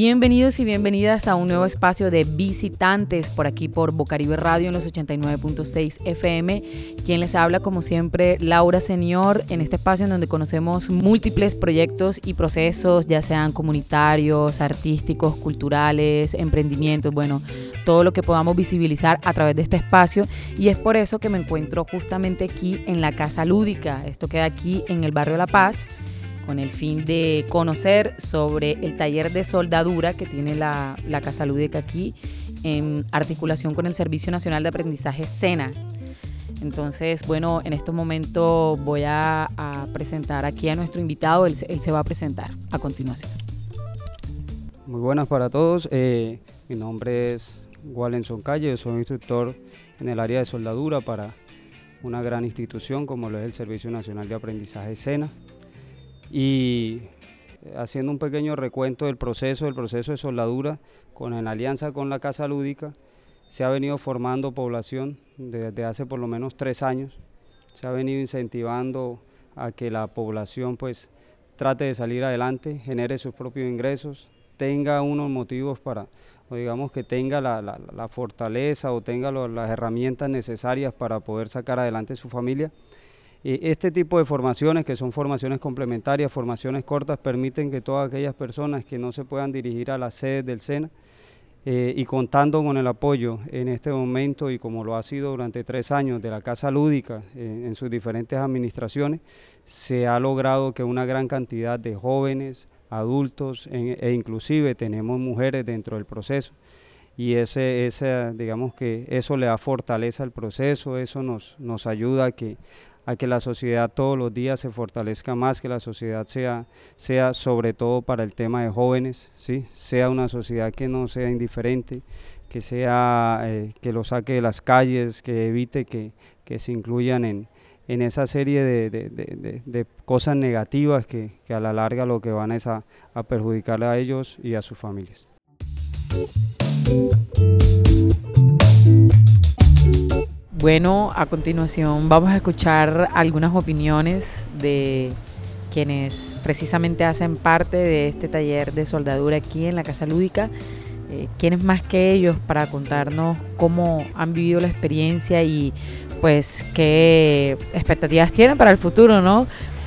Bienvenidos y bienvenidas a un nuevo espacio de visitantes por aquí por Bocaribe Radio en los 89.6 FM. Quien les habla como siempre Laura Señor en este espacio en donde conocemos múltiples proyectos y procesos, ya sean comunitarios, artísticos, culturales, emprendimientos, bueno, todo lo que podamos visibilizar a través de este espacio y es por eso que me encuentro justamente aquí en la Casa Lúdica. Esto queda aquí en el barrio La Paz con el fin de conocer sobre el taller de soldadura que tiene la, Casa Lúdica aquí en articulación con el Servicio Nacional de Aprendizaje SENA. Entonces, bueno, en este momento voy a, presentar aquí a nuestro invitado, él, se va a presentar a continuación. Muy buenas para todos, eh, mi nombre es Wallenson Calle, soy instructor en el área de soldadura para una gran institución como lo es el Servicio Nacional de Aprendizaje SENA y haciendo un pequeño recuento del proceso, del proceso de soldadura, con en alianza con la Casa Lúdica, se ha venido formando población desde hace por lo menos tres años, se ha venido incentivando a que la población pues trate de salir adelante, genere sus propios ingresos, tenga unos motivos para, o digamos que tenga la, fortaleza o tenga las herramientas necesarias para poder sacar adelante su familia este tipo de formaciones, que son formaciones complementarias, formaciones cortas, permiten que todas aquellas personas que no se puedan dirigir a la sede del SENA eh, y contando con el apoyo en este momento y como lo ha sido durante tres años de la Casa Lúdica eh, en sus diferentes administraciones, se ha logrado que una gran cantidad de jóvenes, adultos e inclusive tenemos mujeres dentro del proceso. Y ese, ese, digamos que eso le da fortaleza al proceso, eso nos, nos ayuda a que, a que la sociedad todos los días se fortalezca más, que la sociedad sea, sea sobre todo para el tema de jóvenes, ¿sí? sea una sociedad que no sea indiferente, que, sea, eh, que lo saque de las calles, que evite que, se incluyan en, en esa serie de, cosas negativas que, a la larga lo que van es a, a perjudicarle a ellos y a sus familias. Bueno, a continuación vamos a escuchar algunas opiniones de quienes precisamente hacen parte de este taller de soldadura aquí en la Casa Lúdica. Eh, ¿Quiénes más que ellos para contarnos cómo han vivido la experiencia y pues qué expectativas tienen para el futuro, ¿no?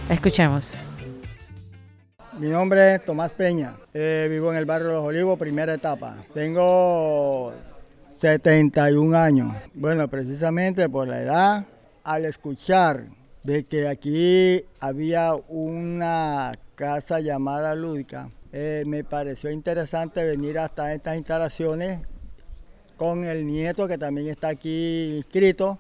Escuchemos. Mi nombre es Tomás Peña, eh, vivo en el barrio Los Olivos, primera etapa. Tengo 71 años. Bueno, precisamente por la edad, al escuchar de que aquí había una casa llamada Lúdica, eh, me pareció interesante venir hasta estas instalaciones con el nieto que también está aquí inscrito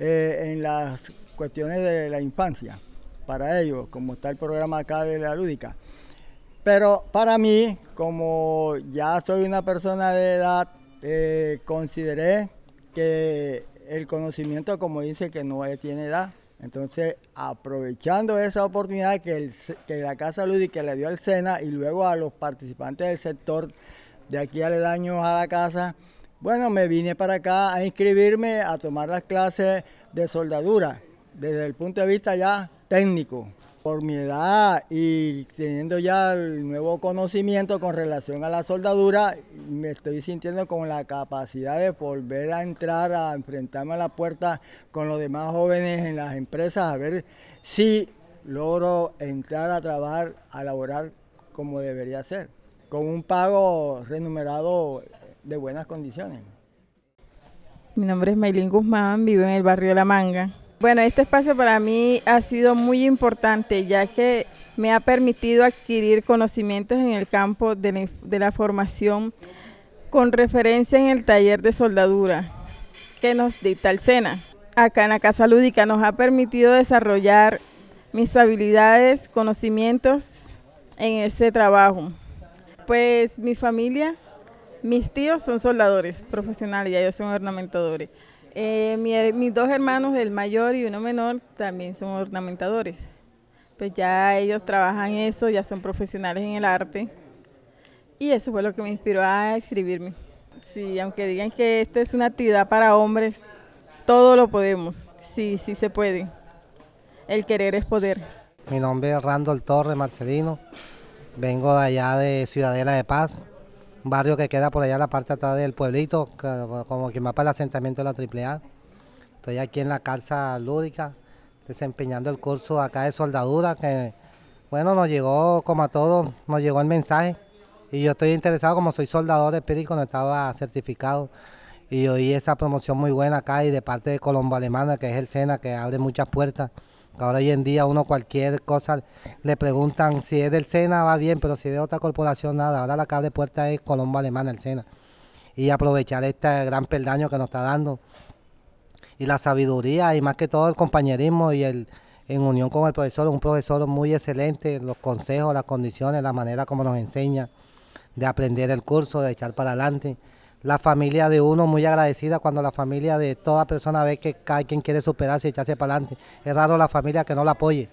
eh, en las cuestiones de la infancia para ellos, como está el programa acá de la Lúdica. Pero para mí, como ya soy una persona de edad eh, consideré que el conocimiento, como dice, que no tiene edad. Entonces, aprovechando esa oportunidad que, la Casa Lúdica le dio al SENA y luego a los participantes del sector de aquí aledaños a la casa, bueno, me vine para acá a inscribirme a tomar las clases de soldadura desde el punto de vista ya técnico. Por mi edad y teniendo ya el nuevo conocimiento con relación a la soldadura, me estoy sintiendo con la capacidad de volver a entrar, a enfrentarme a la puerta con los demás jóvenes en las empresas, a ver si logro entrar a trabajar, a laborar como debería ser, con un pago remunerado de buenas condiciones. Mi nombre es Maylin Guzmán, vivo en el barrio La Manga. Bueno, este espacio para mí ha sido muy importante ya que me ha permitido adquirir conocimientos en el campo de la, formación con referencia en el taller de soldadura que nos dicta el SENA. Acá en la Casa Lúdica nos ha permitido desarrollar mis habilidades, conocimientos en este trabajo. Pues mi familia, mis tíos son soldadores profesionales y ellos son ornamentadores. Eh, mis dos hermanos, el mayor y uno menor, también son ornamentadores. Pues ya ellos trabajan eso, ya son profesionales en el arte. Y eso fue lo que me inspiró a escribirme. Sí, aunque digan que esta es una actividad para hombres, todo lo podemos. Sí, sí se puede. El querer es poder. Mi nombre es Randall Torres Marcelino. Vengo de allá de Ciudadela de Paz. Un barrio que queda por allá en la parte atrás del pueblito, como quien va para el asentamiento de la AAA. Estoy aquí en la calza lúdica, desempeñando el curso acá de soldadura, que bueno, nos llegó como a todos, nos llegó el mensaje. Y yo estoy interesado, como soy soldador espíritu, no estaba certificado. Y oí esa promoción muy buena acá y de parte de Colombo Alemana, que es el SENA, que abre muchas puertas. Ahora hoy en día uno cualquier cosa le preguntan si es del SENA va bien, pero si es de otra corporación nada. Ahora la que abre puertas es Colombo Alemana, el SENA. Y aprovechar este gran peldaño que nos está dando. Y la sabiduría y más que todo el compañerismo y el en unión con el profesor, un profesor muy excelente, los consejos, las condiciones, la manera como nos enseña de aprender el curso, de echar para adelante. La familia de uno muy agradecida cuando la familia de toda persona ve que hay quien quiere superarse y echarse para adelante. Es raro la familia que no la apoye.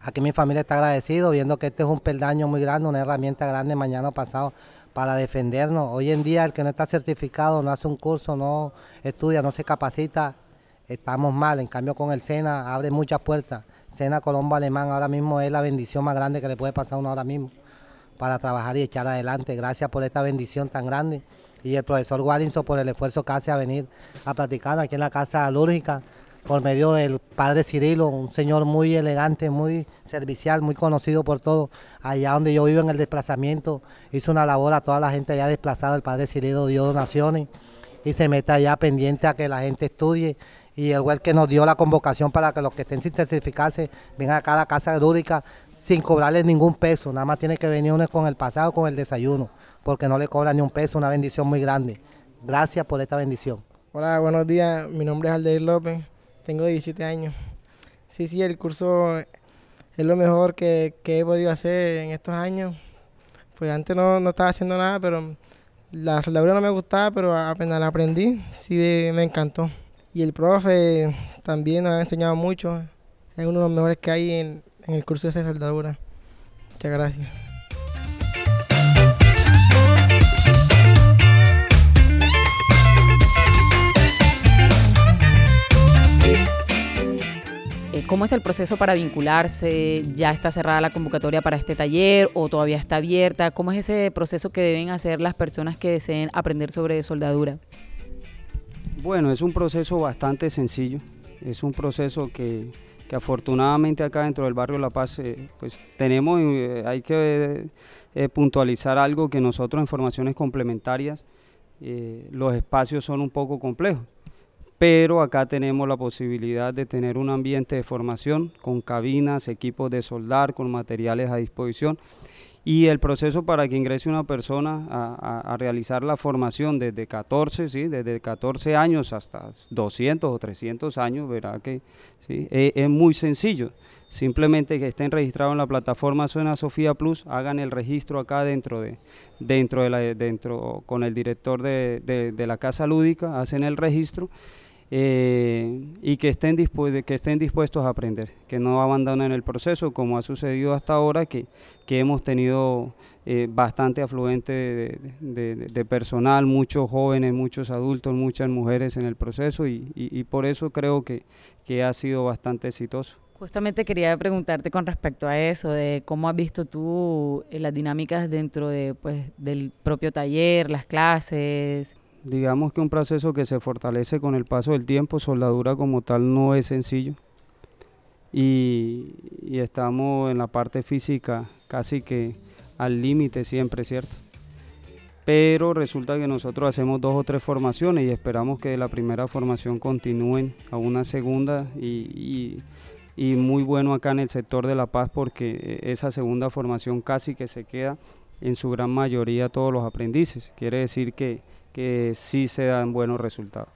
Aquí mi familia está agradecido viendo que este es un peldaño muy grande, una herramienta grande mañana pasado para defendernos. Hoy en día el que no está certificado, no hace un curso, no estudia, no se capacita, estamos mal. En cambio con el SENA abre muchas puertas. SENA Colombo Alemán ahora mismo es la bendición más grande que le puede pasar a uno ahora mismo para trabajar y echar adelante. Gracias por esta bendición tan grande. Y el profesor Wallinson por el esfuerzo que hace a venir a practicar aquí en la Casa Lúrgica por medio del padre Cirilo, un señor muy elegante, muy servicial, muy conocido por todos. Allá donde yo vivo en el desplazamiento, hizo una labor a toda la gente allá desplazada. El padre Cirilo dio donaciones y se mete allá pendiente a que la gente estudie y el web que nos dio la convocación para que los que estén sin certificarse vengan acá a la casa lúdica sin cobrarles ningún peso, nada más tiene que venir con el pasado, con el desayuno, porque no le cobran ni un peso, una bendición muy grande. Gracias por esta bendición. Hola, buenos días, mi nombre es Aldeir López, tengo 17 años. Sí, sí, el curso es lo mejor que, he podido hacer en estos años. Pues antes no, no estaba haciendo nada, pero la soldadura no me gustaba, pero apenas la aprendí, sí me encantó. Y el profe también nos ha enseñado mucho, es uno de los mejores que hay en, en el curso de soldadura. Muchas gracias. ¿Cómo es el proceso para vincularse? ¿Ya está cerrada la convocatoria para este taller o todavía está abierta? ¿Cómo es ese proceso que deben hacer las personas que deseen aprender sobre soldadura? Bueno, es un proceso bastante sencillo. Es un proceso que que afortunadamente acá dentro del barrio La Paz eh, pues tenemos, eh, hay que eh, puntualizar algo que nosotros en formaciones complementarias los espacios son un poco complejos, pero acá tenemos la posibilidad de tener un ambiente de formación con cabinas, equipos de soldar, con materiales a disposición y el proceso para que ingrese una persona a, realizar la formación desde 14, ¿sí? desde 14 años hasta 200 o 300 años, verá que ¿sí? E, es, muy sencillo. Simplemente que estén registrados en la plataforma Suena Sofía Plus, hagan el registro acá dentro de, dentro de la, dentro con el director de, de la casa lúdica, hacen el registro eh, y que estén, que estén dispuestos a aprender, que no abandonen el proceso como ha sucedido hasta ahora, que, que hemos tenido eh, bastante afluente de, personal, muchos jóvenes, muchos adultos, muchas mujeres en el proceso y, por eso creo que, que ha sido bastante exitoso. Justamente quería preguntarte con respecto a eso, de cómo has visto tú eh, las dinámicas dentro de, pues, del propio taller, las clases, digamos que un proceso que se fortalece con el paso del tiempo, soldadura como tal no es sencillo. Y, estamos en la parte física casi que al límite siempre, ¿cierto? Pero resulta que nosotros hacemos dos o tres formaciones y esperamos que de la primera formación continúen a una segunda y, y muy bueno acá en el sector de La Paz porque esa segunda formación casi que se queda en su gran mayoría todos los aprendices. Quiere decir que que sí se dan buenos resultados.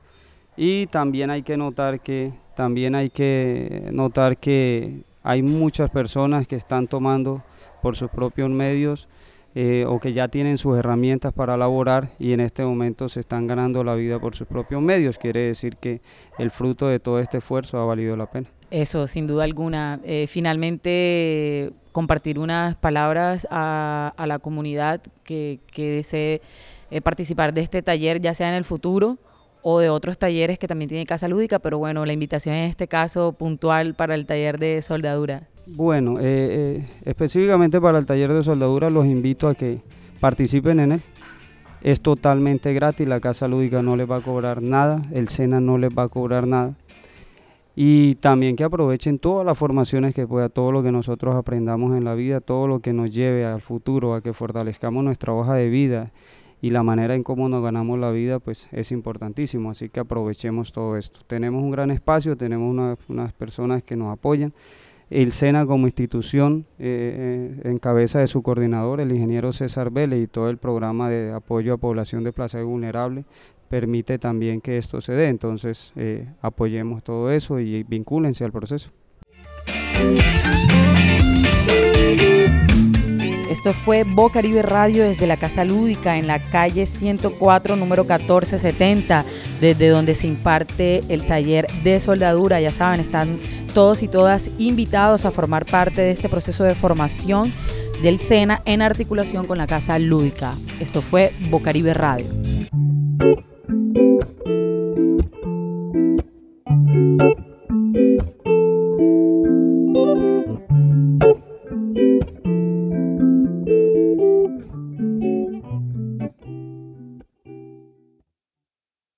Y también hay que notar que también hay que notar que hay muchas personas que están tomando por sus propios medios eh, o que ya tienen sus herramientas para laborar y en este momento se están ganando la vida por sus propios medios. Quiere decir que el fruto de todo este esfuerzo ha valido la pena. Eso, sin duda alguna. Eh, finalmente, compartir unas palabras a, a la comunidad que, que desee eh, participar de este taller, ya sea en el futuro o de otros talleres que también tiene Casa Lúdica, pero bueno, la invitación en este caso puntual para el taller de soldadura. Bueno, eh, eh, específicamente para el taller de soldadura los invito a que participen en él. Es totalmente gratis, la casa lúdica no les va a cobrar nada, el SENA no les va a cobrar nada. Y también que aprovechen todas las formaciones que pueda, todo lo que nosotros aprendamos en la vida, todo lo que nos lleve al futuro, a que fortalezcamos nuestra hoja de vida y la manera en cómo nos ganamos la vida, pues es importantísimo. Así que aprovechemos todo esto. Tenemos un gran espacio, tenemos unas personas que nos apoyan el SENA como institución, eh, eh, en cabeza de su coordinador, el ingeniero César Vélez, y todo el programa de apoyo a población de Plaza vulnerable, permite también que esto se dé. Entonces, eh, apoyemos todo eso y vincúlense al proceso. Esto fue Bocaribe Radio desde la Casa Lúdica en la calle 104, número 1470, desde donde se imparte el taller de soldadura. Ya saben, están todos y todas invitados a formar parte de este proceso de formación del SENA en articulación con la Casa Lúdica. Esto fue Bocaribe Radio.